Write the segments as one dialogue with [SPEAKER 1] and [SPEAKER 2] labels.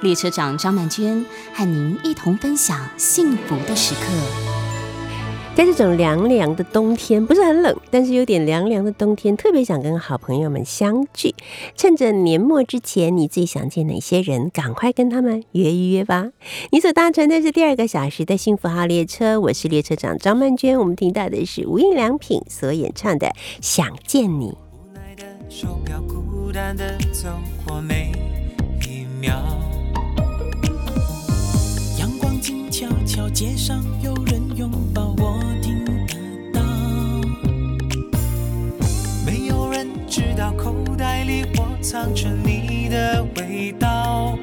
[SPEAKER 1] 列车长张曼娟和您一同分享幸福的时刻。
[SPEAKER 2] 在这种凉凉的冬天，不是很冷，但是有点凉凉的冬天，特别想跟好朋友们相聚。趁着年末之前，你最想见哪些人？赶快跟他们约一约吧。你所搭乘的是第二个小时的幸福号列车，我是列车长张曼娟。我们听到的是无印良品所演唱的《想见你》。无奈的手表孤单的走过每一秒，街上有人拥抱，我听得到。没有人知道口袋里我藏着你的味道。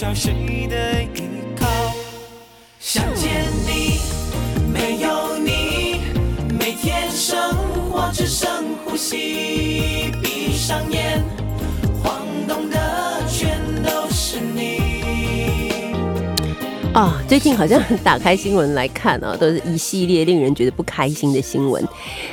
[SPEAKER 2] 想谁的依靠？想见你，没有你，每天生活只
[SPEAKER 3] 剩呼吸。闭上眼，晃动的全都是你。
[SPEAKER 2] 哦最近好像打开新闻来看啊，都是一系列令人觉得不开心的新闻。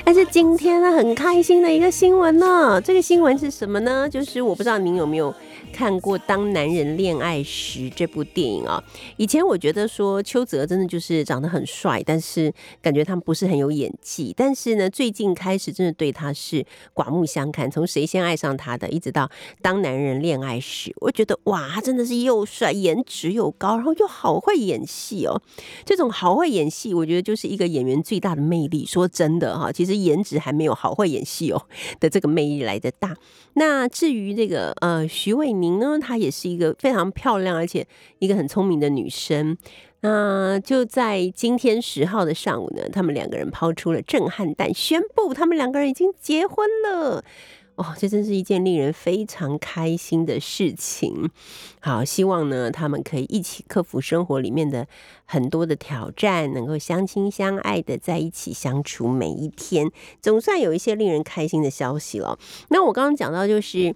[SPEAKER 2] 但是今天呢，很开心的一个新闻呢，这个新闻是什么呢？就是我不知道您有没有。看过《当男人恋爱时》这部电影啊，以前我觉得说邱泽真的就是长得很帅，但是感觉他们不是很有演技。但是呢，最近开始真的对他是刮目相看，从谁先爱上他的，一直到《当男人恋爱时》，我觉得哇，他真的是又帅，颜值又高，然后又好会演戏哦。这种好会演戏，我觉得就是一个演员最大的魅力。说真的哈，其实颜值还没有好会演戏哦的这个魅力来的大。那至于这个呃徐伟宁呢，她也是一个非常漂亮而且一个很聪明的女生。那就在今天十号的上午呢，他们两个人抛出了震撼弹，宣布他们两个人已经结婚了。哦，这真是一件令人非常开心的事情。好，希望呢，他们可以一起克服生活里面的很多的挑战，能够相亲相爱的在一起相处每一天，总算有一些令人开心的消息了。那我刚刚讲到就是。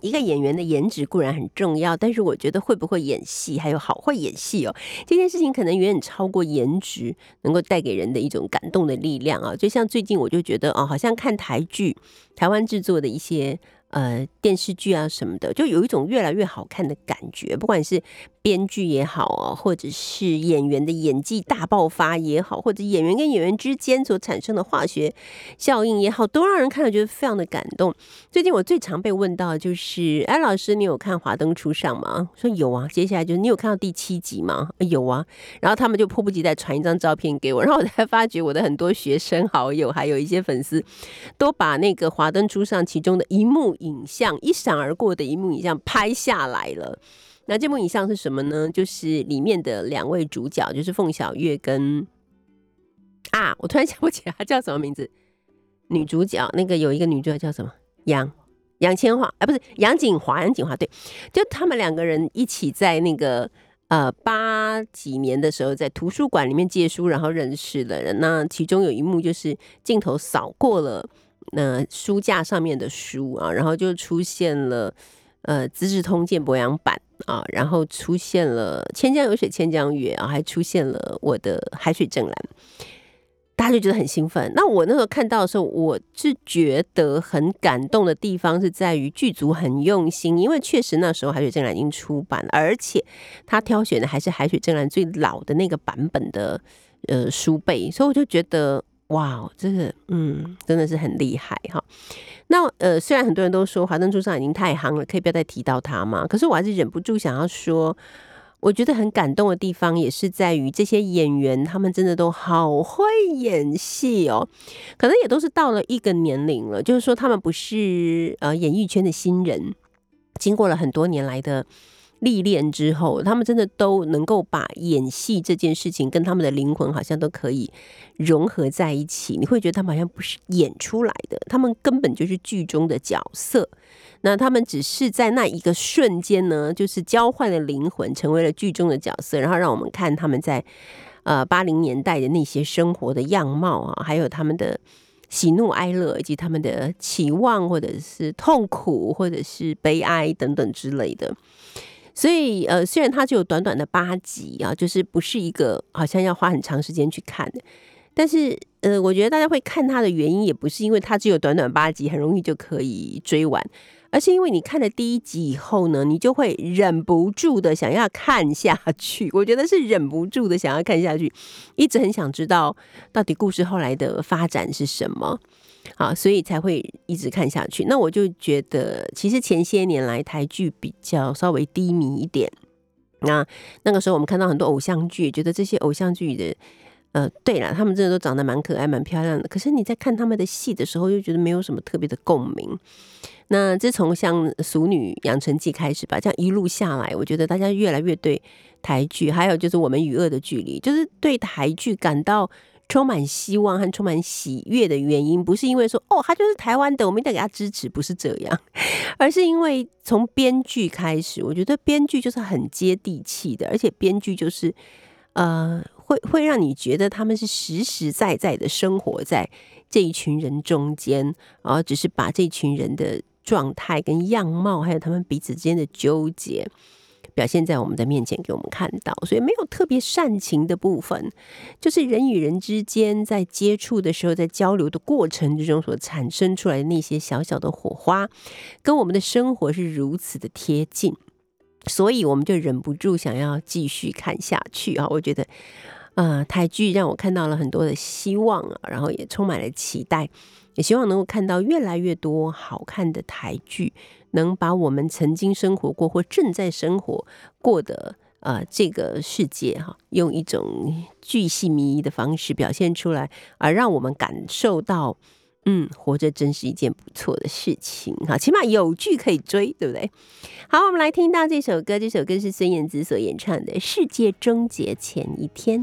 [SPEAKER 2] 一个演员的颜值固然很重要，但是我觉得会不会演戏，还有好会演戏哦，这件事情可能远远超过颜值能够带给人的一种感动的力量啊。就像最近我就觉得哦，好像看台剧，台湾制作的一些。呃，电视剧啊什么的，就有一种越来越好看的感觉。不管是编剧也好啊，或者是演员的演技大爆发也好，或者演员跟演员之间所产生的化学效应也好，都让人看了觉得非常的感动。最近我最常被问到就是：哎，老师，你有看《华灯初上》吗？说有啊。接下来就是你有看到第七集吗？有啊。然后他们就迫不及待传一张照片给我，然后我才发觉我的很多学生好友，还有一些粉丝，都把那个《华灯初上》其中的一幕。影像一闪而过的一幕影像拍下来了，那这部影像是什么呢？就是里面的两位主角，就是凤小岳跟啊，我突然想不起来她叫什么名字。女主角那个有一个女主角叫什么？杨杨千嬅，哎，不是杨锦华，杨锦华对，就他们两个人一起在那个呃八几年的时候在图书馆里面借书，然后认识的人。那其中有一幕就是镜头扫过了那书架上面的书啊，然后就出现了呃《资治通鉴》博洋版啊，然后出现了《千江有水千江月》啊，还出现了我的《海水正蓝》。大家就觉得很兴奋。那我那时候看到的时候，我是觉得很感动的地方是在于剧组很用心，因为确实那时候《海水正蓝》已经出版了，而且他挑选的还是《海水正蓝》最老的那个版本的呃书背，所以我就觉得哇，这个嗯真的是很厉害哈。那呃，虽然很多人都说《华灯初上》已经太夯了，可以不要再提到它吗？可是我还是忍不住想要说。我觉得很感动的地方，也是在于这些演员，他们真的都好会演戏哦。可能也都是到了一个年龄了，就是说他们不是呃演艺圈的新人，经过了很多年来的。历练之后，他们真的都能够把演戏这件事情跟他们的灵魂好像都可以融合在一起。你会觉得他们好像不是演出来的，他们根本就是剧中的角色。那他们只是在那一个瞬间呢，就是交换了灵魂，成为了剧中的角色，然后让我们看他们在呃八零年代的那些生活的样貌啊，还有他们的喜怒哀乐，以及他们的期望或者是痛苦或者是悲哀等等之类的。所以，呃，虽然它只有短短的八集啊，就是不是一个好像要花很长时间去看的，但是，呃，我觉得大家会看它的原因，也不是因为它只有短短八集，很容易就可以追完，而是因为你看了第一集以后呢，你就会忍不住的想要看下去。我觉得是忍不住的想要看下去，一直很想知道到底故事后来的发展是什么。好，所以才会一直看下去。那我就觉得，其实前些年来台剧比较稍微低迷一点。那那个时候我们看到很多偶像剧，觉得这些偶像剧的，呃，对了，他们真的都长得蛮可爱、蛮漂亮的。可是你在看他们的戏的时候，又觉得没有什么特别的共鸣。那自从像《俗女养成记》开始吧，这样一路下来，我觉得大家越来越对台剧，还有就是我们与恶的距离，就是对台剧感到。充满希望和充满喜悦的原因，不是因为说哦，他就是台湾的，我们一定要给他支持，不是这样，而是因为从编剧开始，我觉得编剧就是很接地气的，而且编剧就是呃，会会让你觉得他们是实实在在的生活在这一群人中间，然后只是把这群人的状态跟样貌，还有他们彼此之间的纠结。表现在我们的面前给我们看到，所以没有特别煽情的部分，就是人与人之间在接触的时候，在交流的过程之中所产生出来的那些小小的火花，跟我们的生活是如此的贴近，所以我们就忍不住想要继续看下去啊！我觉得，呃，台剧让我看到了很多的希望啊，然后也充满了期待。也希望能够看到越来越多好看的台剧，能把我们曾经生活过或正在生活过的呃这个世界哈，用一种巨细靡遗的方式表现出来，而让我们感受到，嗯，活着真是一件不错的事情哈，起码有剧可以追，对不对？好，我们来听到这首歌，这首歌是孙燕姿所演唱的《世界终结前一天》。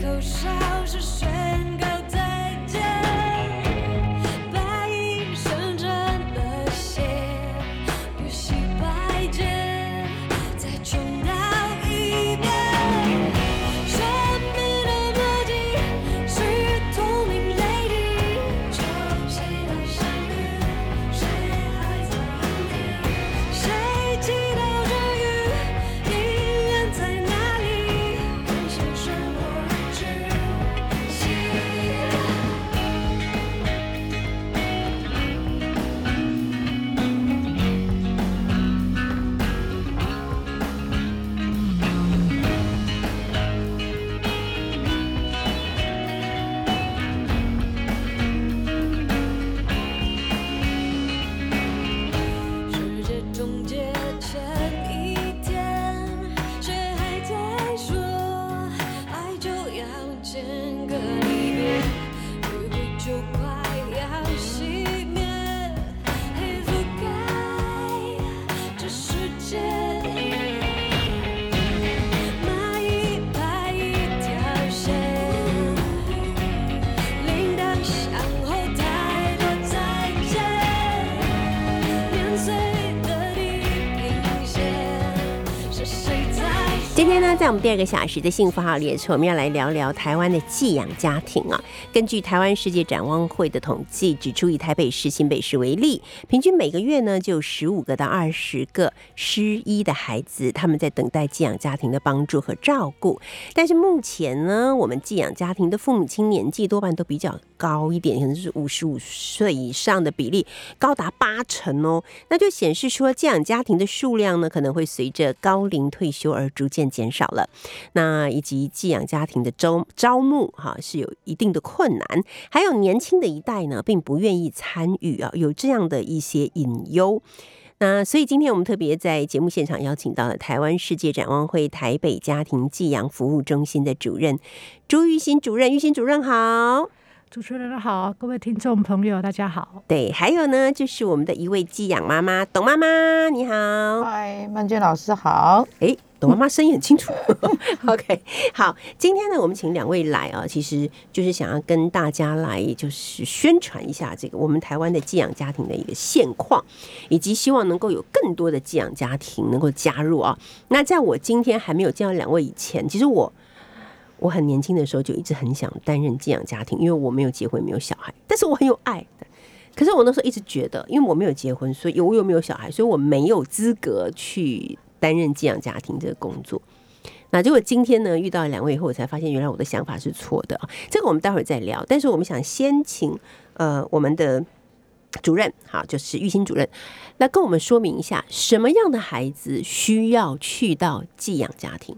[SPEAKER 4] 口哨是宣告
[SPEAKER 2] 今天呢，在我们第二个小时的幸福号列车，我们要来聊聊台湾的寄养家庭啊。根据台湾世界展望会的统计指出，以台北市、新北市为例，平均每个月呢就十五个到二十个失依的孩子，他们在等待寄养家庭的帮助和照顾。但是目前呢，我们寄养家庭的父母亲年纪多半都比较高一点，可能是五十五岁以上的比例高达八成哦。那就显示说，寄养家庭的数量呢，可能会随着高龄退休而逐渐减少了。那以及寄养家庭的招招募哈、是有一定的困难，还有年轻的一代呢，并不愿意参与啊，有这样的一些隐忧。那所以今天我们特别在节目现场邀请到了台湾世界展望会台北家庭寄养服务中心的主任朱玉新主任，玉新主任好。
[SPEAKER 5] 主持人好，各位听众朋友，大家好。
[SPEAKER 2] 对，还有呢，就是我们的一位寄养妈妈董妈妈，你好。
[SPEAKER 6] 嗨，曼娟老师好。
[SPEAKER 2] 哎，董妈妈声音很清楚。OK，好，今天呢，我们请两位来啊，其实就是想要跟大家来就是宣传一下这个我们台湾的寄养家庭的一个现况，以及希望能够有更多的寄养家庭能够加入啊。那在我今天还没有见到两位以前，其实我。我很年轻的时候就一直很想担任寄养家庭，因为我没有结婚，没有小孩，但是我很有爱。可是我那时候一直觉得，因为我没有结婚，所以我又没有小孩，所以我没有资格去担任寄养家庭这个工作。那结果今天呢，遇到两位以后，我才发现原来我的想法是错的。这个我们待会儿再聊。但是我们想先请呃我们的主任，好，就是玉新主任，来跟我们说明一下，什么样的孩子需要去到寄养家庭？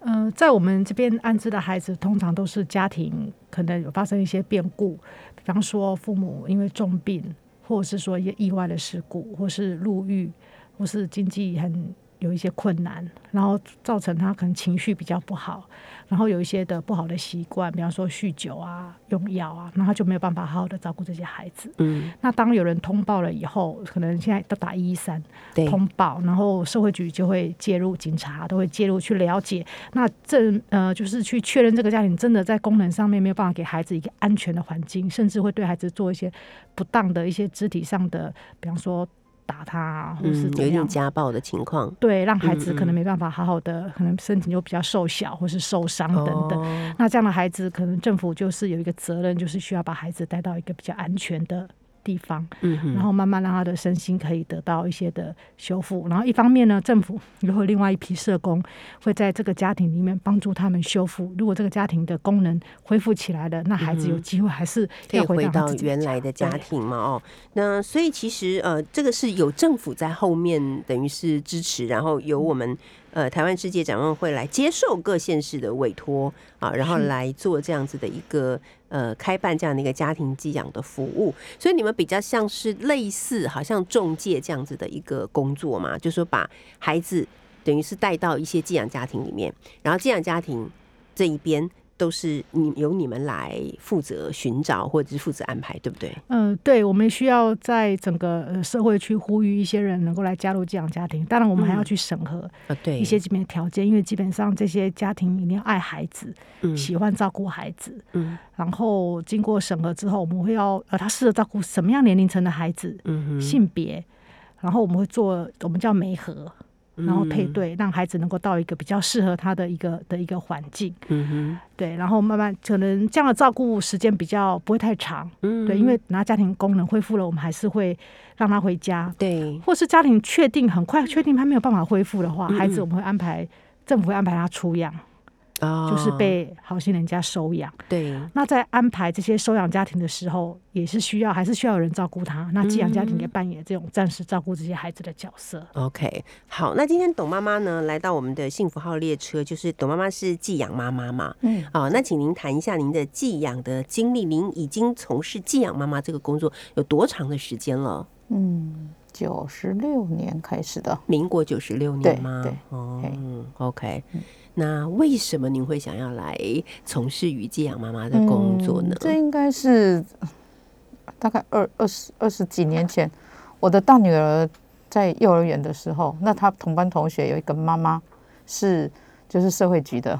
[SPEAKER 5] 呃，在我们这边安置的孩子，通常都是家庭可能有发生一些变故，比方说父母因为重病，或者是说一些意外的事故，或是入狱，或是经济很有一些困难，然后造成他可能情绪比较不好，然后有一些的不好的习惯，比方说酗酒啊、用药啊，那他就没有办法好好的照顾这些孩子。
[SPEAKER 2] 嗯，
[SPEAKER 5] 那当有人通报了以后，可能现在都打一一三，通报，然后社会局就会介入，警察都会介入去了解。那这呃，就是去确认这个家庭真的在功能上面没有办法给孩子一个安全的环境，甚至会对孩子做一些不当的一些肢体上的，比方说打他啊，或是
[SPEAKER 2] 嗯，有一点。家暴的情况
[SPEAKER 5] 对，让孩子可能没办法好好的，可能身体又比较瘦小，或是受伤等等。
[SPEAKER 2] 哦
[SPEAKER 5] 那这样的孩子，可能政府就是有一个责任，就是需要把孩子带到一个比较安全的地方，
[SPEAKER 2] 嗯哼
[SPEAKER 5] 然后慢慢让他的身心可以得到一些的修复。然后一方面呢，政府如果另外一批社工会在这个家庭里面帮助他们修复。如果这个家庭的功能恢复起来了，那孩子有机会还是
[SPEAKER 2] 嗯可以
[SPEAKER 5] 要回
[SPEAKER 2] 回到原来的家庭嘛？哦，那所以其实呃，这个是有政府在后面等于是支持，然后由我们呃台湾世界展望会来接受各县市的委托啊，然后来做这样子的一个呃开办这样的一个家庭寄养的服务。所以你们比较像是类似好像中介这样子的一个工作嘛，就是说把孩子等于是带到一些寄养家庭里面，然后寄养家庭这一边。都是你由你们来负责寻找或者是负责安排，对不对？
[SPEAKER 5] 嗯，对，我们需要在整个呃社会去呼吁一些人能够来加入寄养家庭。当然，我们还要
[SPEAKER 2] 嗯
[SPEAKER 5] 去审核
[SPEAKER 2] 啊，对，
[SPEAKER 5] 一些基本的条件，因为基本上这些家庭一定要爱孩子，
[SPEAKER 2] 嗯。
[SPEAKER 5] 喜欢照顾孩子，
[SPEAKER 2] 嗯。
[SPEAKER 5] 然后经过审核之后，我们会要呃，他适合照顾什么样年龄层的孩子，
[SPEAKER 2] 嗯哼。
[SPEAKER 5] 性别，然后我们会做我们叫媒合，然后配，对，让孩子能够到一个比较适合他的一个的一个环境，
[SPEAKER 2] 嗯哼，
[SPEAKER 5] 对，然后慢慢可能这样的照顾时间比较不会太长，
[SPEAKER 2] 嗯。
[SPEAKER 5] 对，因为等他家庭功能恢复了，我们还是会让他回家，
[SPEAKER 2] 对，
[SPEAKER 5] 或是家庭确定很快确定他没有办法恢复的话，
[SPEAKER 2] 嗯
[SPEAKER 5] 孩子我们会安排政府会安排他出养，
[SPEAKER 2] 啊
[SPEAKER 5] 就是被好心人家收养。
[SPEAKER 2] 对，
[SPEAKER 5] 那在安排这些收养家庭的时候，也是需要还是需要有人照顾他。那寄养家庭也扮演这种暂时照顾这些孩子的角色。
[SPEAKER 2] OK，好，那今天董妈妈呢来到我们的幸福号列车，就是董妈妈是寄养妈妈嘛，
[SPEAKER 6] 嗯，
[SPEAKER 2] 好，那请您谈一下您的寄养的经历，您已经从事寄养妈妈这个工作有多长的时间了？
[SPEAKER 6] 嗯，九十六年开始的，
[SPEAKER 2] 民国九十六
[SPEAKER 6] 对
[SPEAKER 2] 年吗？
[SPEAKER 6] 对
[SPEAKER 2] 哦
[SPEAKER 6] 嘿
[SPEAKER 2] ，OK，那为什么您会想要来从事于寄养妈妈的工作呢
[SPEAKER 6] 嗯？这应该是呃大概二二十二十几年前，我的大女儿在幼儿园的时候，那她同班同学有一个妈妈是就是社会局的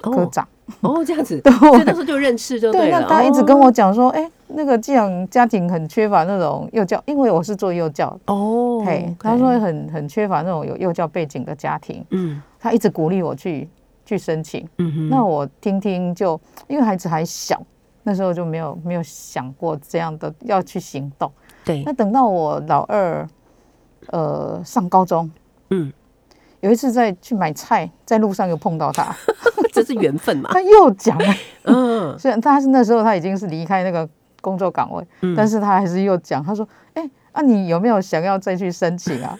[SPEAKER 6] 科
[SPEAKER 2] 哦
[SPEAKER 6] 长，
[SPEAKER 2] 哦，这样子，
[SPEAKER 6] 对
[SPEAKER 2] 所以那时候就认识就
[SPEAKER 6] 对，
[SPEAKER 2] 了。
[SPEAKER 6] 那他一直跟
[SPEAKER 2] 哦
[SPEAKER 6] 我讲说，哎、那个寄养家庭很缺乏那种幼教，因为我是做幼教，
[SPEAKER 2] 哦，
[SPEAKER 6] 嘿他说很很缺乏那种有幼教背景的家庭，
[SPEAKER 2] 嗯
[SPEAKER 6] 他一直鼓励我去去申请。
[SPEAKER 2] 嗯哼，
[SPEAKER 6] 那我听听就，因为孩子还小，那时候就没有没有想过这样的要去行动。
[SPEAKER 2] 对
[SPEAKER 6] 那，等到我老二，呃，上高中，
[SPEAKER 2] 嗯，
[SPEAKER 6] 有一次在去买菜，在路上又碰到他，
[SPEAKER 2] 这是缘分嘛。
[SPEAKER 6] 他又讲了，
[SPEAKER 2] 嗯
[SPEAKER 6] 虽然他是那时候他已经是离开那个工作岗位，
[SPEAKER 2] 嗯
[SPEAKER 6] 但是他还是又讲，他说：“哎、啊，你有没有想要再去申请啊？”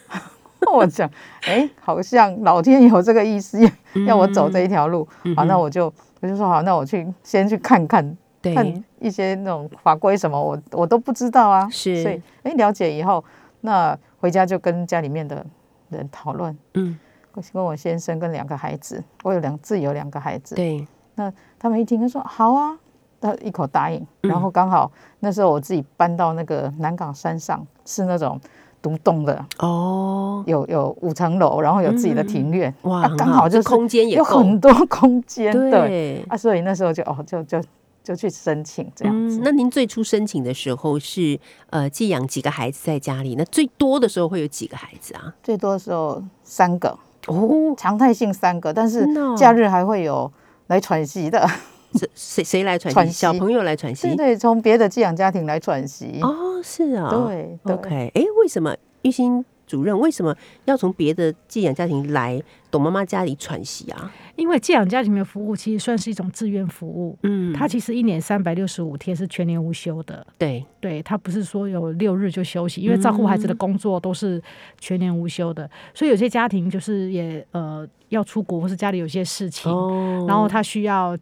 [SPEAKER 6] 我讲：“ 哎、好像老天有这个意思，要我走这一条路。
[SPEAKER 2] 嗯
[SPEAKER 6] 好，那我就我就说好，那我去先去看看看一些那种法规什么，我我都不知道啊。
[SPEAKER 2] 是。
[SPEAKER 6] 所以哎、了解以后，那回家就跟家里面的人讨论，
[SPEAKER 2] 嗯，我
[SPEAKER 6] 跟我先生跟两个孩子，我有两自己有两个孩子，
[SPEAKER 2] 对，那
[SPEAKER 6] 他们一听他说好啊，他一口答应。
[SPEAKER 2] 嗯。
[SPEAKER 6] 然后刚好那时候我自己搬到那个南港山上，是那种独栋的，
[SPEAKER 2] 哦，
[SPEAKER 6] 有有五层楼，然后有自己的庭院，
[SPEAKER 2] 哇，
[SPEAKER 6] 刚好就是
[SPEAKER 2] 空间也
[SPEAKER 6] 有很多空间，对
[SPEAKER 2] 对。
[SPEAKER 6] 啊，所以那时候就哦就就就去申请这样子。
[SPEAKER 2] 嗯，那您最初申请的时候是呃寄养几个孩子在家里？那最多的时候会有几个孩子啊？
[SPEAKER 6] 最多的时候三个，
[SPEAKER 2] 哦，
[SPEAKER 6] 常态性三个，但是假日还会有来喘息的，
[SPEAKER 2] 谁谁谁来喘息？
[SPEAKER 6] 喘息
[SPEAKER 2] 小朋友来喘息
[SPEAKER 6] 对？对，从别的寄养家庭来喘息。
[SPEAKER 2] 哦，是啊，
[SPEAKER 6] 对对
[SPEAKER 2] OK，哎，为什么玉兴主任为什么要从别的寄养家庭来董妈妈家里喘息啊？
[SPEAKER 5] 因为寄养家庭的服务其实算是一种志愿服务，
[SPEAKER 2] 嗯，
[SPEAKER 5] 它其实一年三百六十五天是全年无休的。
[SPEAKER 2] 对，
[SPEAKER 5] 对，它不是说有六日就休息，因为照顾孩子
[SPEAKER 2] 嗯
[SPEAKER 5] 的工作都是全年无休的，所以有些家庭就是也呃要出国，或是家里有些事情，
[SPEAKER 2] 哦
[SPEAKER 5] 然后他需要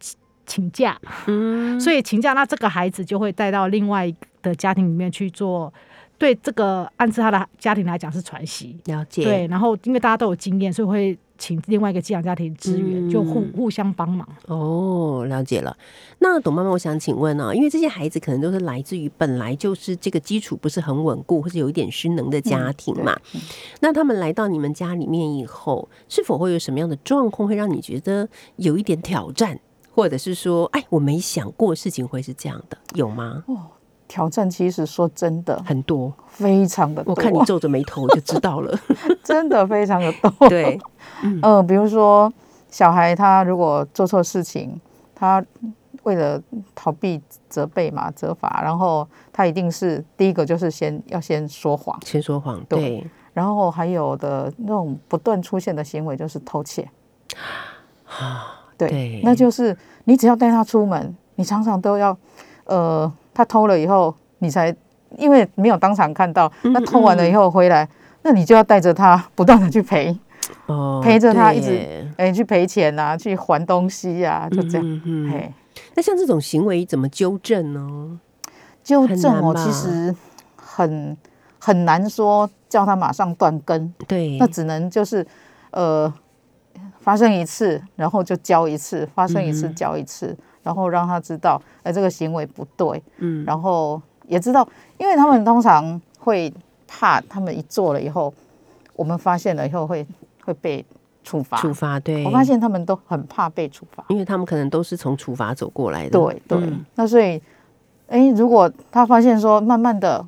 [SPEAKER 5] 请请假，
[SPEAKER 2] 嗯，
[SPEAKER 5] 所以请假，那这个孩子就会带到另外的家庭里面去做。对这个安置他的家庭来讲是传习，
[SPEAKER 2] 了解，
[SPEAKER 5] 对，然后因为大家都有经验，所以会请另外一个寄养家庭支援，就互
[SPEAKER 2] 嗯
[SPEAKER 5] 互相帮忙。
[SPEAKER 2] 哦，了解了。那董妈妈，我想请问啊，因为这些孩子可能都是来自于本来就是这个基础不是很稳固，或者有一点失能的家庭嘛。那他们来到你们家里面以后，是否会有什么样的状况会让你觉得有一点挑战，或者是说，哎，我没想过事情会是这样的，有吗？
[SPEAKER 6] 哦挑战其实说真的
[SPEAKER 2] 很多，
[SPEAKER 6] 非常的多，
[SPEAKER 2] 我看你皱着眉头就知道了。
[SPEAKER 6] 真的非常的多。
[SPEAKER 2] 对，
[SPEAKER 6] 呃，比如说小孩他如果做错事情，他为了逃避责备嘛、责罚，然后他一定是第一个就是先要先说谎，
[SPEAKER 2] 先说谎，
[SPEAKER 6] 对
[SPEAKER 2] 对，
[SPEAKER 6] 然后还有的那种不断出现的行为就是偷窃。对，
[SPEAKER 2] 对。
[SPEAKER 6] 那就是你只要带他出门，你常常都要，呃，他偷了以后，你才因为没有当场看到，那偷完了以后回来，那你就要带着他不断的去赔，
[SPEAKER 2] 哦
[SPEAKER 6] 陪着他一直哎、去赔钱啊，去还东西呀、就这样，
[SPEAKER 2] 嗯嗯嗯。
[SPEAKER 6] 嘿，
[SPEAKER 2] 那像这种行为怎么纠正呢？很
[SPEAKER 6] 纠正哦，其实很很难说叫他马上断根，
[SPEAKER 2] 对，
[SPEAKER 6] 那只能就是呃发生一次，然后就教一次，发生一次
[SPEAKER 2] 嗯
[SPEAKER 6] 教一次，然后让他知道，哎、这个行为不对，
[SPEAKER 2] 嗯，
[SPEAKER 6] 然后也知道，因为他们通常会怕，他们一做了以后，我们发现了以后会会被处罚。
[SPEAKER 2] 处罚对，
[SPEAKER 6] 我发现他们都很怕被处罚。
[SPEAKER 2] 因为他们可能都是从处罚走过来的，
[SPEAKER 6] 对对，
[SPEAKER 2] 嗯。
[SPEAKER 6] 那所以，哎，如果他发现说，慢慢的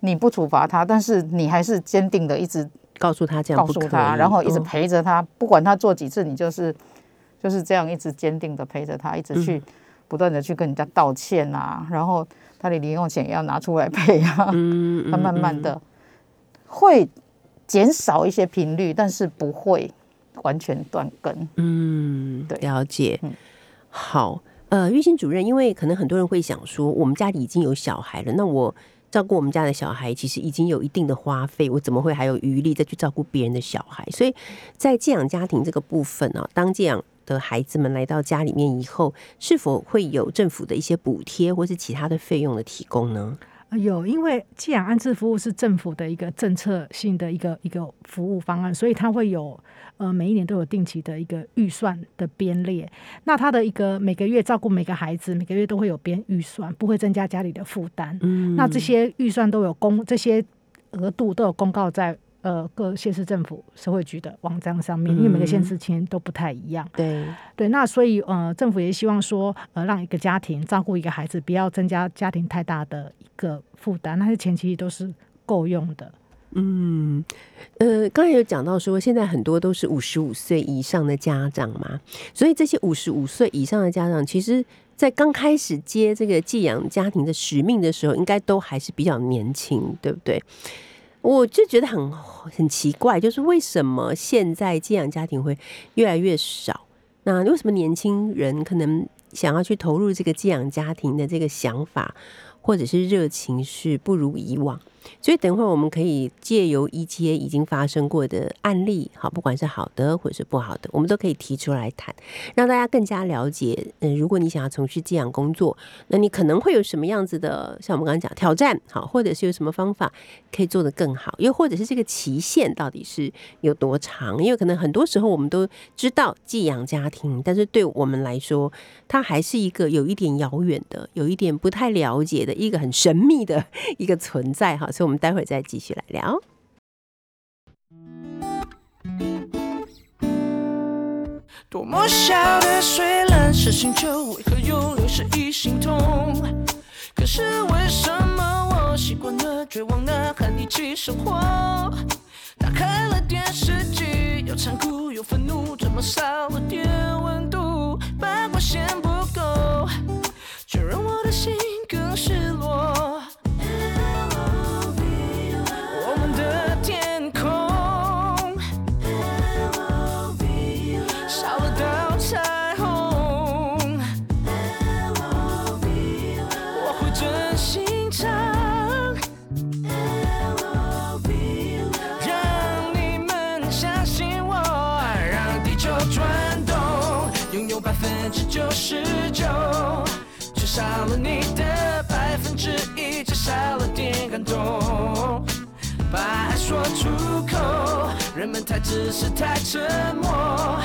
[SPEAKER 6] 你不处罚他，但是你还是坚定的一直
[SPEAKER 2] 告诉他这样
[SPEAKER 6] 告诉他，
[SPEAKER 2] 以
[SPEAKER 6] 然后一直
[SPEAKER 2] 嗯
[SPEAKER 6] 陪着他，不管他做几次，你就是就是这样一直坚定的陪着他，一直去、
[SPEAKER 2] 嗯
[SPEAKER 6] 不断的去跟人家道歉啊，然后他的零用钱也要拿出来赔啊，
[SPEAKER 2] 嗯
[SPEAKER 6] 他慢慢的会减少一些频率，但是不会完全断根。
[SPEAKER 2] 嗯，
[SPEAKER 6] 对
[SPEAKER 2] 了解
[SPEAKER 6] 嗯。
[SPEAKER 2] 好，呃，玉兴主任，因为可能很多人会想说，我们家里已经有小孩了，那我照顾我们家的小孩，其实已经有一定的花费，我怎么会还有余力再去照顾别人的小孩？所以在寄养家庭这个部分呢、当寄养的孩子们来到家里面以后，是否会有政府的一些补贴或是其他的费用的提供呢？
[SPEAKER 5] 呃有，因为寄养安置服务是政府的一个政策性的一个一个服务方案，所以它会有呃每一年都有定期的一个预算的编列。那它的一个每个月照顾每个孩子，每个月都会有编预算，不会增加家里的负担。
[SPEAKER 2] 嗯
[SPEAKER 5] 那这些预算都有公，这些额度都有公告在呃各县市政府社会局的网站上面，因为每个县市情形都不太一样。
[SPEAKER 2] 对，
[SPEAKER 5] 对，那所以呃，政府也希望说，呃，让一个家庭照顾一个孩子，不要增加家庭太大的一个负担，那些前期都是够用的。
[SPEAKER 2] 嗯，呃，刚才有讲到说，现在很多都是五十五岁以上的家长嘛，所以这些五十五岁以上的家长，其实在刚开始接这个寄养家庭的使命的时候，应该都还是比较年轻，对不对？我就觉得很很奇怪，就是为什么现在寄养家庭会越来越少？那为什么年轻人可能想要去投入这个寄养家庭的这个想法，或者是热情是不如以往？所以等会儿我们可以借由一些已经发生过的案例，好，不管是好的或者是不好的，我们都可以提出来谈，让大家更加了解。嗯，如果你想要从事寄养工作，那你可能会有什么样子的，像我们刚刚讲挑战，好，或者是有什么方法可以做得更好，又或者是这个期限到底是有多长？因为可能很多时候我们都知道寄养家庭，但是对我们来说，它还是一个有一点遥远的、有一点不太了解的一个很神秘的 一个存在，哈。所以，我们待会儿再继续来聊。
[SPEAKER 4] 多么小的水蓝色星球，为何又流失一心痛？可是为什么我习惯了绝望呐喊一起生活？打开了电视机，又残酷又愤怒，怎么少了点温度？八卦线不够，却让我的心更失出口，人们太自私，太沉默。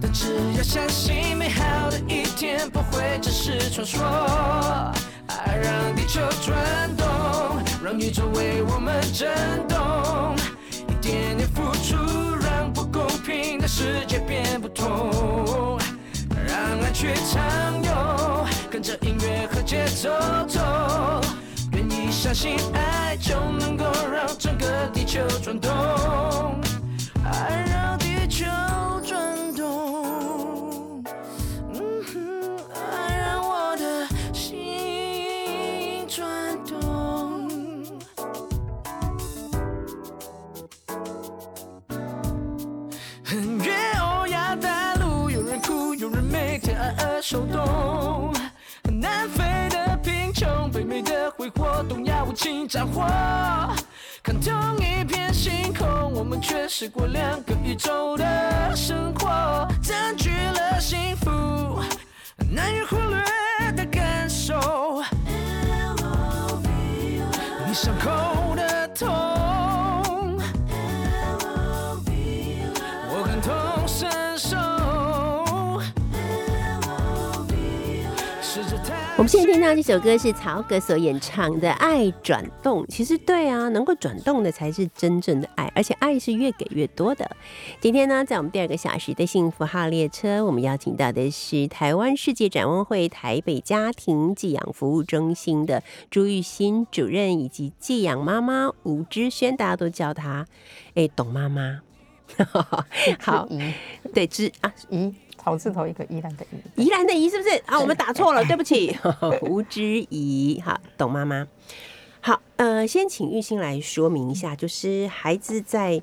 [SPEAKER 4] 但只要相信，美好的一天不会只是传说。爱让地球转动，让宇宙为我们震动。一点点付出，让不公平的世界变不同。让爱去畅游，跟着音乐和节奏走。相信爱，就能够让整个地球转动。情战火。看同一片星空，我们却是过两个宇宙的生活，占据了幸福，难以忽略的感受。你伤口
[SPEAKER 2] 我们现在听到这首歌是曹格所演唱的《爱转动》，其实对啊，能够转动的才是真正的爱，而且爱是越给越多的。今天呢，在我们第二个小时的幸福号列车，我们邀请到的是台湾世界展望会台北家庭寄养服务中心的朱玉新主任，以及寄养妈妈吴之轩，大家都叫她哎董妈妈。好，
[SPEAKER 6] 宜
[SPEAKER 2] 对之啊，
[SPEAKER 6] 宜草字头一个宜兰的宜，
[SPEAKER 2] 宜兰的宜是不是啊？我们打错了，对不起，吴之怡，好，董妈妈。好，呃，先请玉兴来说明一下，就是孩子在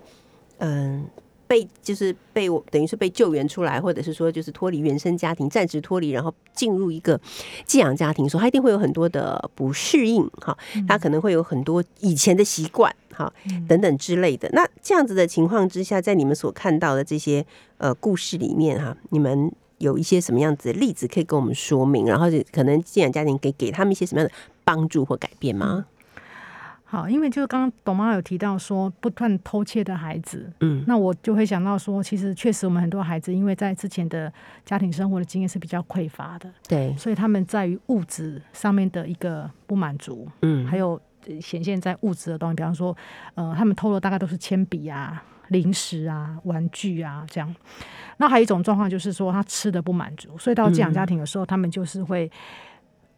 [SPEAKER 2] 嗯、被就是被我等于是被救援出来，或者是说就是脱离原生家庭，暂时脱离，然后进入一个寄养家庭的时候，他一定会有很多的不适应，哈，他可能会有很多以前的习惯，哈，等等之类的。那这样子的情况之下，在你们所看到的这些呃故事里面，哈，你们有一些什么样子的例子可以跟我们说明？然后可能寄养家庭给给他们一些什么样的帮助或改变吗？
[SPEAKER 5] 好，因为就是刚刚董妈有提到说不断偷窃的孩子，
[SPEAKER 2] 嗯
[SPEAKER 5] 那我就会想到说，其实确实我们很多孩子因为在之前的家庭生活的经验是比较匮乏的，
[SPEAKER 2] 对，
[SPEAKER 5] 所以他们在于物质上面的一个不满足，
[SPEAKER 2] 嗯
[SPEAKER 5] 还有显现在物质的东西，比方说，呃，他们偷的大概都是铅笔啊、零食啊、玩具啊这样。那还有一种状况就是说，他吃的不满足，所以到寄养家庭的时候，他们就是会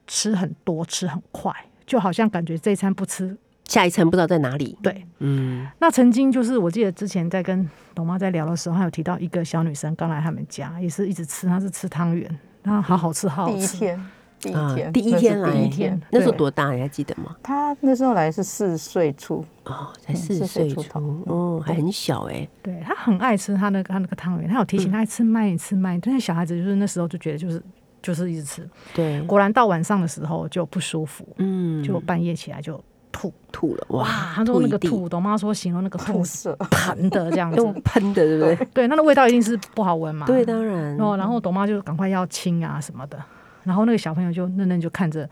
[SPEAKER 5] 吃很多、吃很快，就好像感觉这一餐不吃。
[SPEAKER 2] 下一层不知道在哪里。
[SPEAKER 5] 对，
[SPEAKER 2] 嗯，
[SPEAKER 5] 那曾经就是我记得之前在跟董妈在聊的时候，她有提到一个小女生刚来他们家，也是一直吃，她是吃汤圆，然后好好吃，好好吃。
[SPEAKER 6] 第一天，第一
[SPEAKER 2] 啊
[SPEAKER 6] 天，
[SPEAKER 2] 第一天来
[SPEAKER 6] 第一天，
[SPEAKER 2] 那时候多大？你还记得吗？
[SPEAKER 6] 她那时候来是四岁出，
[SPEAKER 2] 哦，才
[SPEAKER 6] 嗯
[SPEAKER 2] 四
[SPEAKER 6] 四岁
[SPEAKER 2] 岁出
[SPEAKER 6] 出头，
[SPEAKER 2] 哦，还很小哎。
[SPEAKER 5] 对她很爱吃她那个她那个汤圆，她有提醒她爱吃慢一吃慢一，但是小孩子就是那时候就觉得就是就是一直吃，
[SPEAKER 2] 对，
[SPEAKER 5] 果然到晚上的时候就不舒服，
[SPEAKER 2] 嗯，
[SPEAKER 5] 就半夜起来就吐，
[SPEAKER 2] 吐了哇！
[SPEAKER 5] 他，说那个吐，董妈说形容那个吐
[SPEAKER 6] 吐色，
[SPEAKER 5] 盘的这样
[SPEAKER 2] 用
[SPEAKER 5] 子，
[SPEAKER 2] 喷的，对不对？
[SPEAKER 5] 对，那个味道一定是不好闻嘛，
[SPEAKER 2] 对，当然。
[SPEAKER 5] 然后，然后董妈就赶快要亲啊什么的，然后那个小朋友就愣愣就看着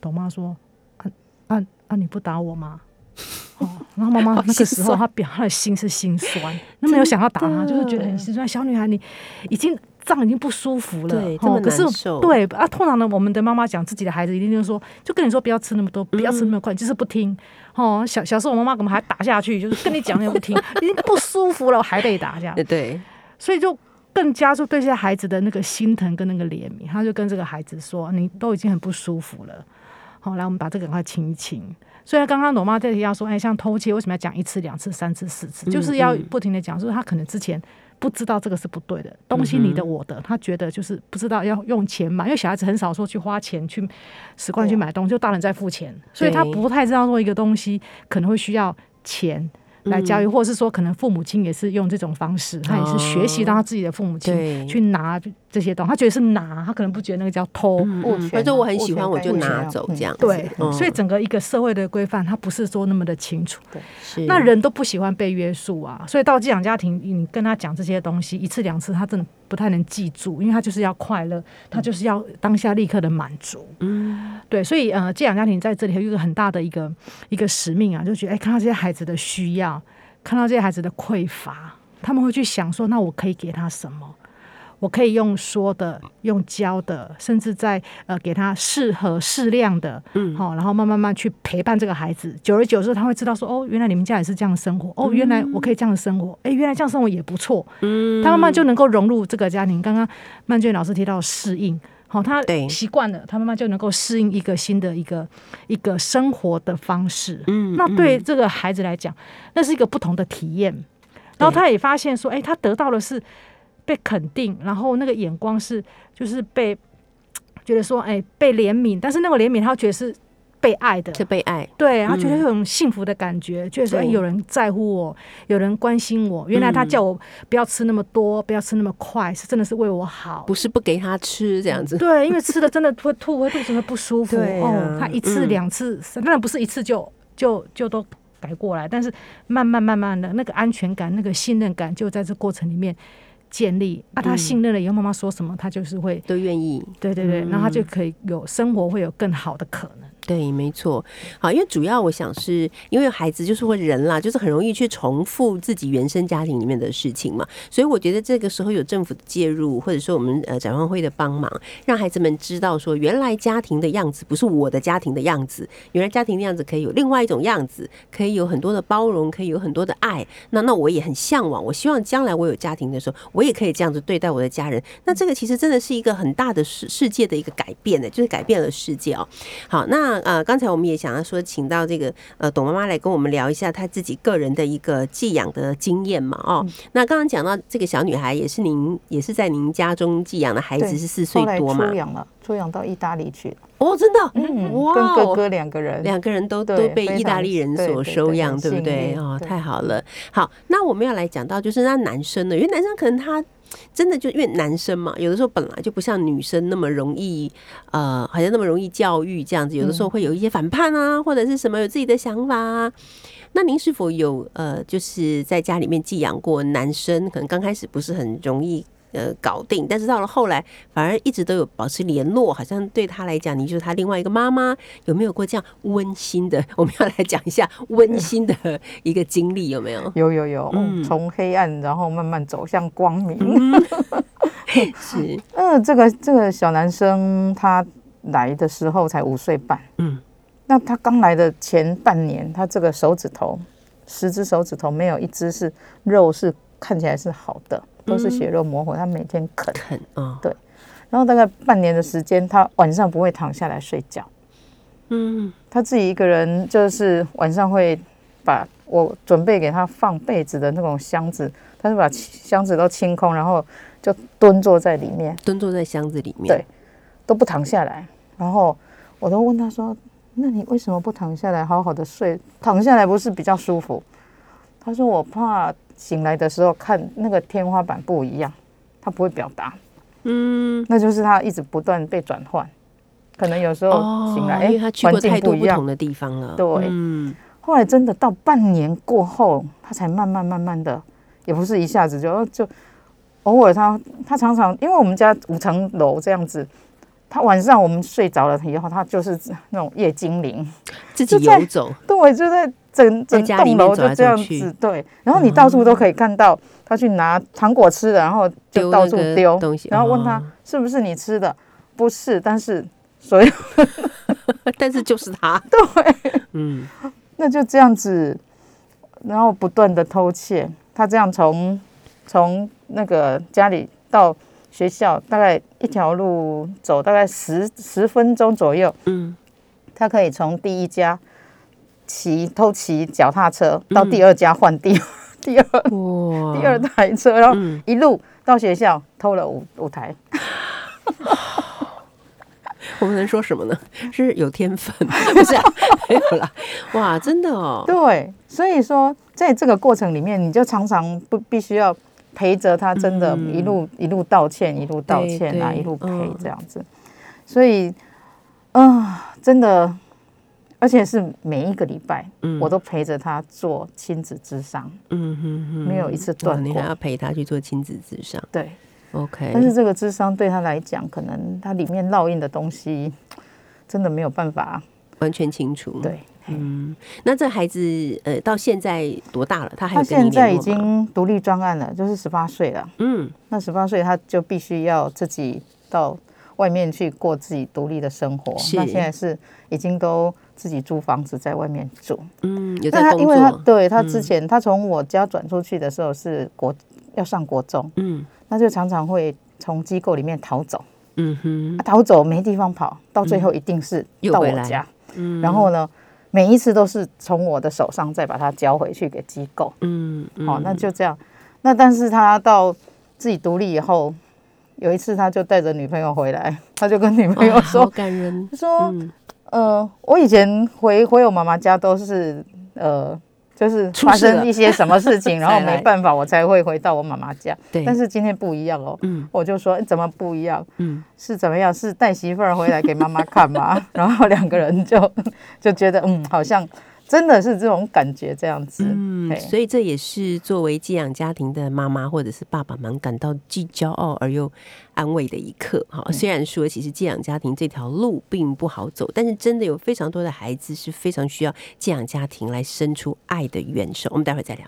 [SPEAKER 5] 董妈说：“啊啊啊，你不打我吗？”哦，然后妈妈那个时候她表她的心是心酸，那没有想要打她，就是觉得很心酸。小女孩你已经这样已经不舒服了，
[SPEAKER 2] 对这么
[SPEAKER 5] 哦，可是
[SPEAKER 2] 难受
[SPEAKER 5] 对啊，通常呢，我们的妈妈讲自己的孩子一定就是说，就跟你说不要吃那么多，不要吃那么快，就是不听。哦，小小时候我妈妈怎么还打下去，就是跟你讲也不听，已经不舒服了，我还得打这样。
[SPEAKER 2] 呃 对，
[SPEAKER 5] 所以就更加就对这些孩子的那个心疼跟那个怜悯，他就跟这个孩子说：“你都已经很不舒服了，好，来我们把这个赶快清一清。”所以刚刚罗妈在提到说：“哎，像偷窃为什么要讲一次、两次、三次、四次？就是要不停的讲，就是他可能之前不知道这个是不对的东西，你的我的，他觉得就是不知道要用钱买，因为小孩子很少说去花钱去使惯去买东西，就大人在付钱，所以他不太知道说一个东西可能会需要钱。”来教育，或者是说，可能父母亲也是用这种方式，他也是学习到他自己的父母亲去拿这些东西，他觉得是拿，他可能不觉得那个叫偷。
[SPEAKER 6] 物权啊，
[SPEAKER 2] 反正我很喜欢，我就拿走
[SPEAKER 6] 嗯
[SPEAKER 2] 这样子。
[SPEAKER 5] 对，
[SPEAKER 2] 嗯
[SPEAKER 5] 所以整个一个社会的规范，他不是说那么的清楚。
[SPEAKER 2] 是
[SPEAKER 5] 那人都不喜欢被约束啊，所以到寄养家庭，你跟他讲这些东西一次两次，他真的不太能记住，因为他就是要快乐，他就是要当下立刻的满足。
[SPEAKER 2] 嗯，
[SPEAKER 5] 对，所以呃，寄养家庭在这里有一个很大的一个一个使命啊，就觉得哎，看到这些孩子的需要，看到这些孩子的匮乏，他们会去想说，那我可以给他什么？我可以用说的，用教的，甚至在呃给他适合适量的，嗯，好，然后慢慢慢去陪伴这个孩子，久而久之，他会知道说，哦，原来你们家也是这样生活，哦，原来我可以这样生活，哎，原来这样生活也不错，嗯，他慢慢就能够融入这个家庭。刚刚曼娟老师提到适应，好，他习惯了，他慢慢就能够适应一个新的一个一个生活的方式。
[SPEAKER 2] 嗯
[SPEAKER 5] 那对这个孩子来讲，那是一个不同的体验。然后他也发现说，哎，他得到的是被肯定，然后那个眼光是就是被 觉得说，哎，被怜悯，但是那个怜悯他觉得是被爱的，
[SPEAKER 2] 是被爱，
[SPEAKER 5] 对，他觉得
[SPEAKER 2] 嗯
[SPEAKER 5] 有种幸福的感觉，觉得说、哎，有人在乎我，有人关心我。原来他
[SPEAKER 2] 嗯
[SPEAKER 5] 叫我不要吃那么多，不要吃那么快，是真的是为我好。
[SPEAKER 2] 不是不给他吃这样子。
[SPEAKER 5] 对，因为吃的真的会吐，会肚子会不舒服。哦，他一次
[SPEAKER 2] 嗯
[SPEAKER 5] 两次，当然不是一次就就就都改过来，但是慢慢慢慢的那个安全感、那个信任感，就在这过程里面建立。啊，他
[SPEAKER 2] 嗯
[SPEAKER 5] 信任了以后，妈妈说什么，他就是会，
[SPEAKER 2] 都愿意，
[SPEAKER 5] 对对对，
[SPEAKER 2] 嗯
[SPEAKER 5] 然后他就可以有生活会有更好的可能。
[SPEAKER 2] 对，没错。好，因为主要我想是因为孩子就是会人啦，就是很容易去重复自己原生家庭里面的事情嘛，所以我觉得这个时候有政府的介入，或者说我们呃展望会的帮忙，让孩子们知道说，原来家庭的样子不是我的家庭的样子，原来家庭的样子可以有另外一种样子，可以有很多的包容，可以有很多的爱。那那我也很向往，我希望将来我有家庭的时候，我也可以这样子对待我的家人。那这个其实真的是一个很大的世世界的一个改变的，就是改变了世界哦。好，那呃，刚才我们也想要说，请到这个呃董妈妈来跟我们聊一下她自己个人的一个寄养的经验嘛哦。那刚刚讲到这个小女孩也是您也是在您家中寄养的孩子是四岁多嘛
[SPEAKER 6] 出？养了，出养到意大利去了，
[SPEAKER 2] 哦，真的，
[SPEAKER 6] 嗯，
[SPEAKER 2] 哇
[SPEAKER 6] 跟哥
[SPEAKER 2] 哦
[SPEAKER 6] 哥两个人，
[SPEAKER 2] 两个人都都被意大利人所收养，对不对？哦，太好了。好，那我们要来讲到就是那男生呢，因为男生可能他真的就因为男生嘛，有的时候本来就不像女生那么容易，呃，好像那么容易教育这样子，有的时候会有一些反叛啊，或者是什么有自己的想法啊。那您是否有呃，就是在家里面寄养过男生？可能刚开始不是很容易。呃，搞定，但是到了后来，反而一直都有保持联络，好像对他来讲，你就是他另外一个妈妈。有没有过这样温馨的？我们要来讲一下温馨的一个经历，有没有？
[SPEAKER 6] 有有有
[SPEAKER 2] 嗯，
[SPEAKER 6] 从黑暗然后慢慢走向光明。
[SPEAKER 2] 是，
[SPEAKER 6] 嗯，这个这个小男生他来的时候才五岁半，
[SPEAKER 2] 嗯，
[SPEAKER 6] 那他刚来的前半年，他这个手指头，十只手指头没有一只是肉是看起来是好的，都是血肉模糊。他每天啃，
[SPEAKER 2] 啃啊，
[SPEAKER 6] 对然后大概半年的时间，他晚上不会躺下来睡觉，
[SPEAKER 2] 嗯，
[SPEAKER 6] 他自己一个人就是晚上会把我准备给他放被子的那种箱子，他就把箱子都清空，然后就蹲坐在里面，
[SPEAKER 2] 蹲坐在箱子里面，
[SPEAKER 6] 对都不躺下来。然后我都问他说：“那你为什么不躺下来好好的睡？躺下来不是比较舒服？”他说：“我怕醒来的时候看那个天花板不一样，他不会表达。
[SPEAKER 2] 嗯，
[SPEAKER 6] 那就是他一直不断被转换，可能有时候醒来，哎
[SPEAKER 2] 因为他去过
[SPEAKER 6] 环境
[SPEAKER 2] 太多
[SPEAKER 6] 不一样。
[SPEAKER 2] 不同的地方了，
[SPEAKER 6] 对
[SPEAKER 2] 嗯，
[SPEAKER 6] 后来真的到半年过后，他才慢慢慢慢的，也不是一下子就就偶尔他他常常因为我们家五层楼这样子，他晚上我们睡着了以后，他就是那种夜精灵，
[SPEAKER 2] 自己
[SPEAKER 6] 就在
[SPEAKER 2] 游走，
[SPEAKER 6] 对，就在整整栋楼就这样子，对，然后你到处都可以看到他去拿糖果吃的，然后就到处丢
[SPEAKER 2] 东西。
[SPEAKER 6] 然后问他
[SPEAKER 2] 哦。
[SPEAKER 6] 是不是你吃的，不是，但是所以
[SPEAKER 2] 但是就是他，对，嗯，
[SPEAKER 6] 那就这样子，然后不断的偷窃，他这样从从那个家里到学校，大概一条路走大概十十分钟左右，
[SPEAKER 2] 嗯，
[SPEAKER 6] 他可以从第一家骑偷骑脚踏车到第二家换第、第二，第二台车，然后
[SPEAKER 2] 嗯。
[SPEAKER 6] 一路到学校偷了五五台，
[SPEAKER 2] 我们能说什么呢？是有天分，不是、啊？没有啦，哇，真的哦，
[SPEAKER 6] 对，所以说在这个过程里面，你就常常不必须要陪着他，真的
[SPEAKER 2] 嗯。
[SPEAKER 6] 一路、一路道歉，一路道歉啊，一路陪
[SPEAKER 2] 嗯。
[SPEAKER 6] 这样子。所以啊、真的，而且是每一个礼拜，
[SPEAKER 2] 嗯。
[SPEAKER 6] 我都陪着他做亲子智商。
[SPEAKER 2] 嗯哼哼，
[SPEAKER 6] 没有一次
[SPEAKER 2] 哇
[SPEAKER 6] 断过。
[SPEAKER 2] 你还要陪他去做亲子智商。
[SPEAKER 6] 对
[SPEAKER 2] ，，OK，
[SPEAKER 6] 但是这个智商对他来讲，可能他里面烙印的东西，真的没有办法。
[SPEAKER 2] 完全清楚，，
[SPEAKER 6] 对，
[SPEAKER 2] 嗯，那这孩子呃到现在多大了？他还
[SPEAKER 6] 他现在已经独立专案了，就是十八岁了。
[SPEAKER 2] 嗯。
[SPEAKER 6] 那十八岁他就必须要自己到外面去过自己独立的生活。
[SPEAKER 2] 是
[SPEAKER 6] 那现在是已经都自己租房子在外面住。
[SPEAKER 2] 嗯，有
[SPEAKER 6] 那
[SPEAKER 2] 在工
[SPEAKER 6] 他因为他
[SPEAKER 2] 作，
[SPEAKER 6] 对他之前、他从我家转出去的时候是国要上国中，
[SPEAKER 2] 嗯
[SPEAKER 6] 那就常常会从机构里面逃走，
[SPEAKER 2] 嗯哼
[SPEAKER 6] 啊、逃走没地方跑，到最后一定是到我家。
[SPEAKER 2] 嗯，
[SPEAKER 6] 然后呢，每一次都是从我的手上再把它交回去给机构。
[SPEAKER 2] 嗯嗯，
[SPEAKER 6] 哦，那就这样。那但是他到自己独立以后，有一次他就带着女朋友回来，他就跟女朋友
[SPEAKER 2] 哇
[SPEAKER 6] 说
[SPEAKER 2] 好，感人，
[SPEAKER 6] 他说，
[SPEAKER 2] 嗯
[SPEAKER 6] 呃，我以前回回我妈妈家都是呃。就是发生一些什么事情，然后没办法，我才会回到我妈妈家。
[SPEAKER 2] 对，
[SPEAKER 6] 但是今天不一样哦，
[SPEAKER 2] 嗯
[SPEAKER 6] 我就说、诶怎么不一样？
[SPEAKER 2] 嗯
[SPEAKER 6] 是怎么样？是带媳妇儿回来给妈妈看吗？然后两个人就就觉得，嗯，好像真的是这种感觉这样子。
[SPEAKER 2] 嗯，所以这也是作为寄养家庭的妈妈或者是爸爸们感到既骄傲而又安慰的一刻。哈，
[SPEAKER 6] 嗯
[SPEAKER 2] 虽然说其实寄养家庭这条路并不好走，但是真的有非常多的孩子是非常需要寄养家庭来伸出爱的援手。我们待会再聊。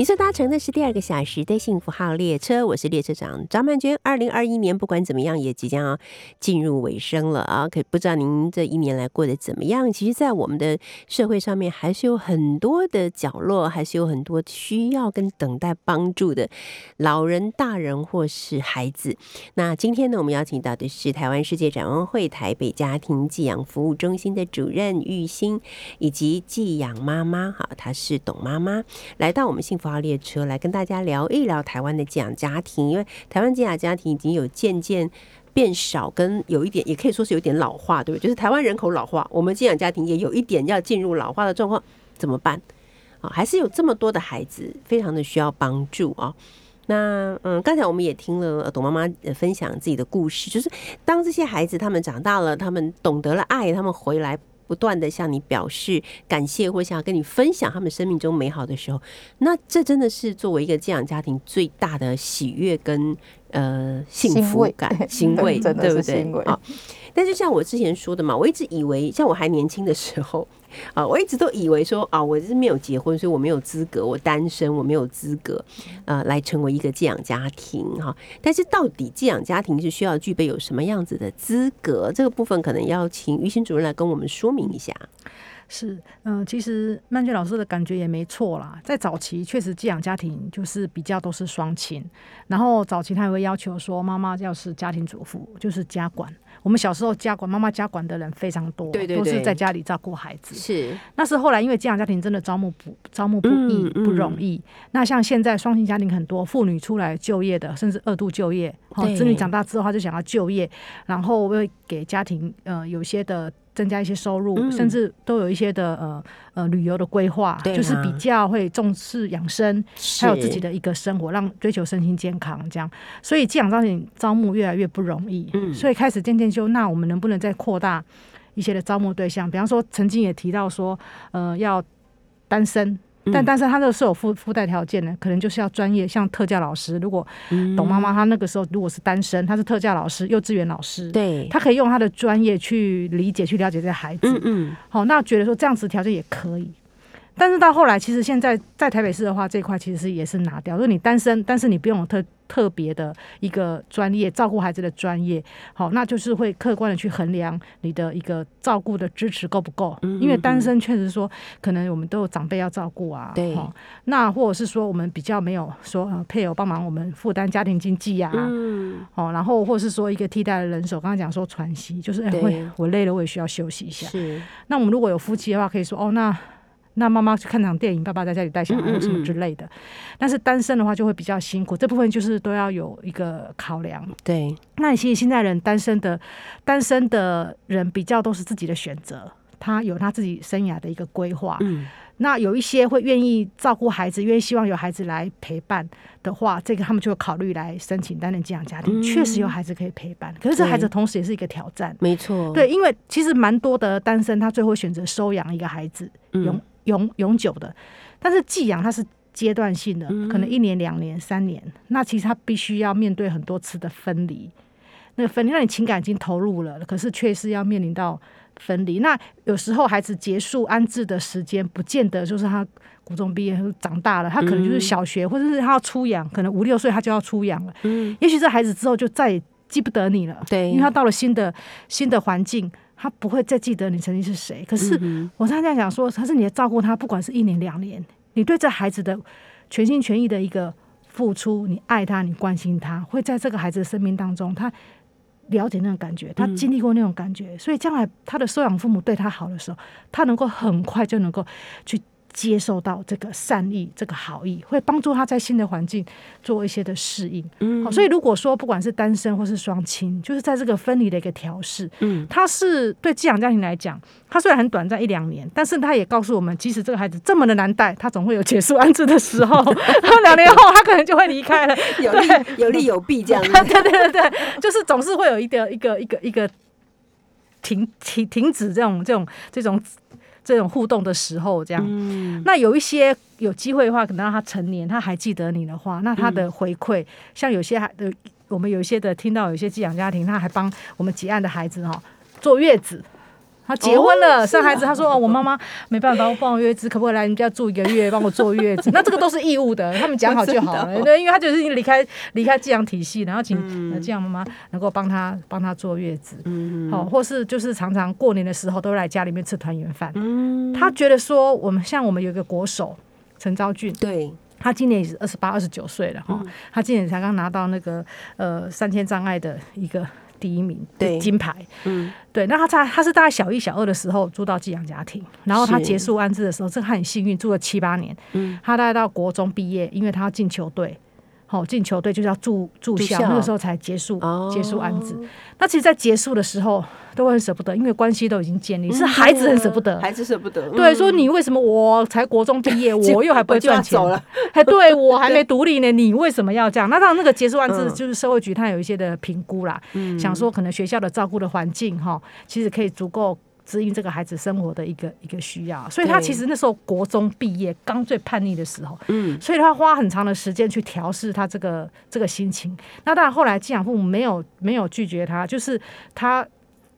[SPEAKER 2] 你所搭乘的是第二个小时的幸福号列车，我是列车长张曼娟。二零二一年不管怎么样，也即将要进入尾声了啊！可不知道您这一年来过得怎么样？其实，在我们的社会上面，还是有很多的角落，还是有很多需要跟等待帮助的老人、大人或是孩子。那今天呢，我们邀请到的是台湾世界展望会台北家庭寄养服务中心的主任玉兴，以及寄养妈妈，哈，她是董妈妈，来到我们幸福列车来跟大家聊一聊台湾的寄养家庭，因为台湾寄养家庭已经有渐渐。变少，跟有一点也可以说是有点老化，对不对？就是台湾人口老化，我们寄养家庭也有一点要进入老化的状况，怎么办？啊，还是有这么多的孩子非常的需要帮助啊。那嗯，刚才我们也听了董妈妈分享自己的故事，就是当这些孩子他们长大了，他们懂得了爱，他们回来不断的向你表示感谢，或想要跟你分享他们生命中美好的时候，那这真的是作为一个寄养家庭最大的喜悦跟呃幸福感、欣慰，对不对？啊，但就像我之前说的嘛，我一直以为，像我还年轻的时候，啊，我一直都以为说啊，我是没有结婚，所以我没有资格，我单身，我没有资格呃来成为一个寄养家庭哈。但是到底寄养家庭是需要具备有什么样子的资格？这个部分可能要请于心主任来跟我们说明一下。
[SPEAKER 5] 是，嗯、其实曼娟老师的感觉也没错啦。在早期，确实寄养家庭就是比较都是双亲，然后早期他也会要求说，妈妈要是家庭主妇，就是家管。我们小时候家管，妈妈家管的人非常多，
[SPEAKER 2] 对对
[SPEAKER 5] 都是在家里照顾孩子。
[SPEAKER 2] 是，
[SPEAKER 5] 那是后来因为寄养家庭真的招募不招募不易、
[SPEAKER 2] 嗯嗯
[SPEAKER 5] 不容易。那像现在双薪家庭很多，妇女出来就业的，甚至二度就业，哦，子女长大之后他就想要就业，然后为给家庭呃有些的增加一些收入，
[SPEAKER 2] 嗯
[SPEAKER 5] 甚至都有一些的呃呃旅游的规划，
[SPEAKER 2] 啊
[SPEAKER 5] 就是比较会重视养生，还有自己的一个生活，让追求身心健康这样。所以寄养招聘招募越来越不容易，
[SPEAKER 2] 嗯
[SPEAKER 5] 所以开始渐渐就那我们能不能再扩大一些的招募对象？比方说曾经也提到说，呃，要单身。但但是他这个是有附附带条件的，可能就是要专业，像特教老师。如果董妈妈她那个时候如果是单身，她是特教老师、幼稚园老师，
[SPEAKER 2] 对，
[SPEAKER 5] 她可以用她的专业去理解、去了解这些孩子。
[SPEAKER 2] 嗯嗯，
[SPEAKER 5] 好，那觉得说这样子条件也可以。但是到后来，其实现在在台北市的话，这一块其实是也是拿掉。如果你单身，但是你不用有特特别的一个专业照顾孩子的专业，好，那就是会客观的去衡量你的一个照顾的支持够不够。因为单身确实说，可能我们都有长辈要照顾啊，
[SPEAKER 2] 对
[SPEAKER 5] 齁那或者是说我们比较没有说呃配偶帮忙我们负担家庭经济啊，
[SPEAKER 2] 嗯，
[SPEAKER 5] 哦，然后或者是说一个替代的人手，刚刚讲说喘息，就是哎、
[SPEAKER 2] 对
[SPEAKER 5] 会我累了，我也需要休息一下。
[SPEAKER 2] 是，
[SPEAKER 5] 那我们如果有夫妻的话，可以说哦，那那妈妈去看场电影，爸爸在家里带小孩或什么之类的。但是单身的话就会比较辛苦，这部分就是都要有一个考量。
[SPEAKER 2] 对，
[SPEAKER 5] 那其实现在人单身的单身的人比较都是自己的选择，他有他自己生涯的一个规划。
[SPEAKER 2] 嗯，
[SPEAKER 5] 那有一些会愿意照顾孩子，愿意希望有孩子来陪伴的话，这个他们就会考虑来申请担任寄养家庭。
[SPEAKER 2] 嗯
[SPEAKER 5] 确实有孩子可以陪伴，可是这孩子同时也是一个挑战。
[SPEAKER 2] 没错，
[SPEAKER 5] 对，因为其实蛮多的单身，他最后选择收养一个孩子，永永久的。但是寄养它是阶段性的，
[SPEAKER 2] 嗯
[SPEAKER 5] 可能一年、两年、三年，那其实他必须要面对很多次的分离。那个分离，让你情感已经投入了，可是却是要面临到分离。那有时候孩子结束安置的时间，不见得就是他国中毕业长大了，他可能就是小学，或者是他要出养，可能五六岁他就要出养了。
[SPEAKER 2] 嗯，
[SPEAKER 5] 也许这孩子之后就再也记不得你了，
[SPEAKER 2] 对
[SPEAKER 5] 因为他到了新的新的环境，他不会再记得你曾经是谁。可是
[SPEAKER 2] 嗯
[SPEAKER 5] 我常常这样讲说，可是你的照顾他，不管是一年两年，你对这孩子的全心全意的一个付出，你爱他，你关心他，会在这个孩子的生命当中，他了解那种感觉，他
[SPEAKER 2] 嗯
[SPEAKER 5] 经历过那种感觉，所以将来他的收养父母对他好的时候，他能够很快就能够去。接受到这个善意、这个好意，会帮助他在新的环境做一些的适应。
[SPEAKER 2] 嗯
[SPEAKER 5] 好，所以如果说不管是单身或是双亲，就是在这个分离的一个调试，
[SPEAKER 2] 嗯，
[SPEAKER 5] 它是对寄养家庭来讲，他虽然很短暂一两年，但是他也告诉我们，即使这个孩子这么的难带，他总会有结束安置的时候。然后两年后，他可能就会离开了。
[SPEAKER 2] 有利有利有弊这样子，
[SPEAKER 5] 对对对对，就是总是会有一个一个一个一个停停停止这种这种这种这种互动的时候，这样。
[SPEAKER 2] 嗯，
[SPEAKER 5] 那有一些有机会的话，可能让他成年，他还记得你的话，那他
[SPEAKER 2] 嗯
[SPEAKER 5] 的回馈，像有些还的，我们有一些的听到有些寄养家庭，他还帮我们结案的孩子哈、坐月子。他结婚了，生孩子，他说：“哦，我妈妈没办法帮我月子，可不可以来你们家住一个月，帮我坐月子？” 那这个都是义务的，他们讲好就好。了。对，因为他就是已经离开离开寄养体系，然后请呃寄养妈妈能够帮他帮他坐月子，
[SPEAKER 2] 嗯。
[SPEAKER 5] 好、或是就是常常过年的时候都来家里面吃团圆饭。
[SPEAKER 2] 嗯，
[SPEAKER 5] 他觉得说，我们像我们有一个国手陈昭俊，
[SPEAKER 2] 对，
[SPEAKER 5] 他今年也是二十八、二十九岁了哈、他今年才刚拿到那个呃三千障碍的一个第一名
[SPEAKER 2] 对
[SPEAKER 5] 的金牌。
[SPEAKER 2] 嗯，
[SPEAKER 5] 对，那他在他是大概小一、小二的时候住到寄养家庭，然后他
[SPEAKER 2] 是
[SPEAKER 5] 结束安置的时候，这他很幸运住了七八年。
[SPEAKER 2] 嗯，
[SPEAKER 5] 他大概到国中毕业，因为他要进球队。好，进球队就是要住住校，那个时候才结束、
[SPEAKER 2] 哦
[SPEAKER 5] 结束安置。那其实，在结束的时候都会很舍不得，因为关系都已经建立，
[SPEAKER 2] 嗯
[SPEAKER 5] 是孩子很舍不得。
[SPEAKER 2] 孩子舍不得，
[SPEAKER 5] 对，
[SPEAKER 2] 嗯
[SPEAKER 5] 说你为什么我才国中毕业，我又还不会赚钱
[SPEAKER 2] 走了，
[SPEAKER 5] 还对我还 没独立呢，你为什么要这样？那当然，那个结束完之
[SPEAKER 2] 嗯
[SPEAKER 5] 后，就是社会局他有一些的评估啦，想说可能学校的照顾的环境哈，其实可以足够。指引这个孩子生活的一个一个需要，所以他其实那时候国中毕业，刚最叛逆的时候，
[SPEAKER 2] 嗯，
[SPEAKER 5] 所以他花很长的时间去调试他这个这个心情。那当然后来寄养父母没有没有拒绝他，就是他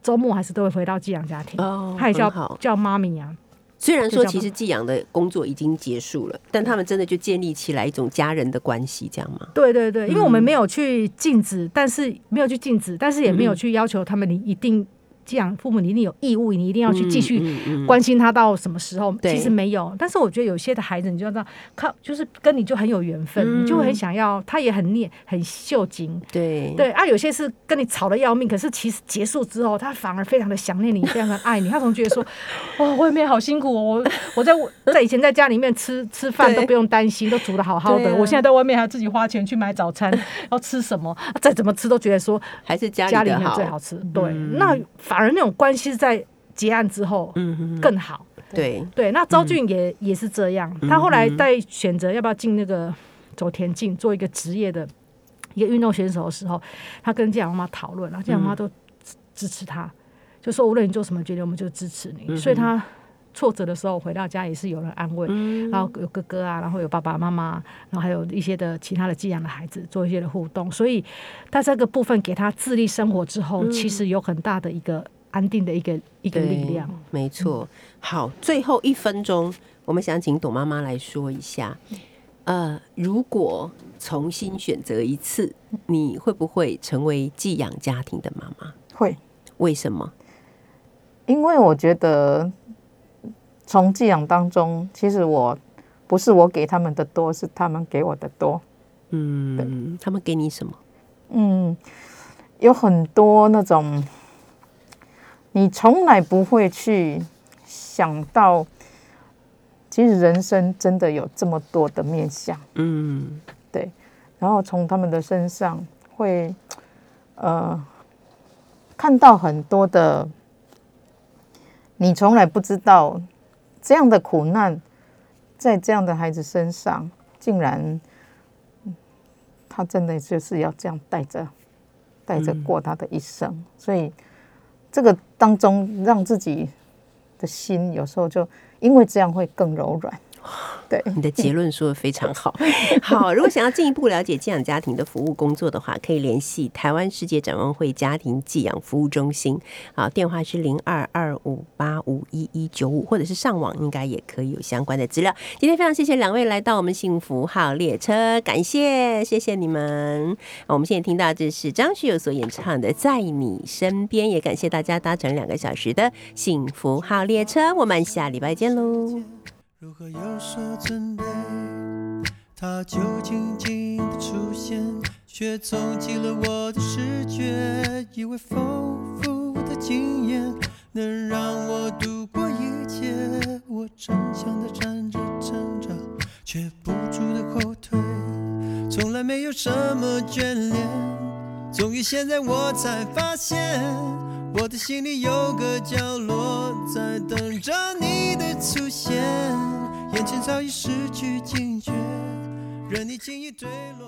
[SPEAKER 5] 周末还是都会回到寄养家庭，
[SPEAKER 2] 哦，
[SPEAKER 5] 他也叫，叫妈咪啊。
[SPEAKER 2] 虽然说其实寄养的工作已经结束了，但他们真的就建立起来一种家人的关系，这样吗？
[SPEAKER 5] 对对对，因为我们
[SPEAKER 2] 嗯
[SPEAKER 5] 没有去禁止，但是没有去禁止，但是也没有
[SPEAKER 2] 嗯
[SPEAKER 5] 去要求他们，你一定这样，父母你一定有义务，你一定要去继续关心他到什么时候。
[SPEAKER 2] 对
[SPEAKER 5] 其实没有，但是我觉得有些的孩子，你就要知道，靠，就是跟你就很有缘分，
[SPEAKER 2] 嗯
[SPEAKER 5] 你就会很想要，他也很念很秀精。
[SPEAKER 2] 对
[SPEAKER 5] 对啊，有些是跟你吵得要命，可是其实结束之后，他反而非常的想念你，非常的爱你。他总觉得说，哦，外面好辛苦哦，我我在我在以前在家里面吃吃饭都不用担心，都煮的好好的，
[SPEAKER 2] 啊
[SPEAKER 5] 我现在在外面还要自己花钱去买早餐，要吃什么，啊再怎么吃都觉得说
[SPEAKER 2] 还是家
[SPEAKER 5] 家里面最好吃。对，
[SPEAKER 2] 嗯
[SPEAKER 5] 那反而那种关系是在结案之后更好。
[SPEAKER 2] 对，
[SPEAKER 5] 对，那昭俊也、也是这样，他后来在选择要不要进那个走田径，做一个职业的一个运动选手的时候，他跟建阳妈妈讨论，然后建阳妈妈都支支持他，就说无论你做什么决定，我们就支持你。所以他挫折的时候回到家也是有人安慰，然后有哥哥啊，然后有爸爸妈妈，然后还有一些的其他的寄养的孩子做一些的互动，所以他这个部分给他自立生活之后，其实有很大的一个安定的一个一个力量。
[SPEAKER 2] 没错。好，最后一分钟，我们想请董妈妈来说一下，呃，如果重新选择一次，你会不会成为寄养家庭的妈妈？
[SPEAKER 6] 会，
[SPEAKER 2] 为什么？
[SPEAKER 6] 因为我觉得从寄养当中，其实我不是我给他们的多，是他们给我的多。
[SPEAKER 2] 嗯，他们给你什么？
[SPEAKER 6] 嗯，有很多那种你从来不会去想到，其实人生真的有这么多的面相。
[SPEAKER 2] 嗯对
[SPEAKER 6] 然后从他们的身上会呃看到很多的你从来不知道这样的苦难，在这样的孩子身上，竟然嗯他真的就是要这样带着带着过他的一生，所以这个当中让自己的心有时候就因为这样会更柔软。对，
[SPEAKER 2] 你的结论说的非常好。好，如果想要进一步了解寄养家庭的服务工作的话，可以联系台湾世界展望会家庭寄养服务中心，好，电话是零二二五八五一一九五，或者是上网应该也可以有相关的资料。今天非常谢谢两位来到我们幸福号列车，感谢谢谢你们。我们现在听到这是张学友所演唱的《在你身边》，也感谢大家搭乘两个小时的幸福号列车，我们下礼拜见喽。
[SPEAKER 7] 如何有所准备？它就静静的出现，却冲击了我的视觉。以为丰富的经验能让我度过一切，我逞强的站着挣扎，却不住的后退，从来没有什么眷恋。终于现在我才发现，我的心里有个角落在等着你的出现，眼前早已失去警觉，任你轻易坠落。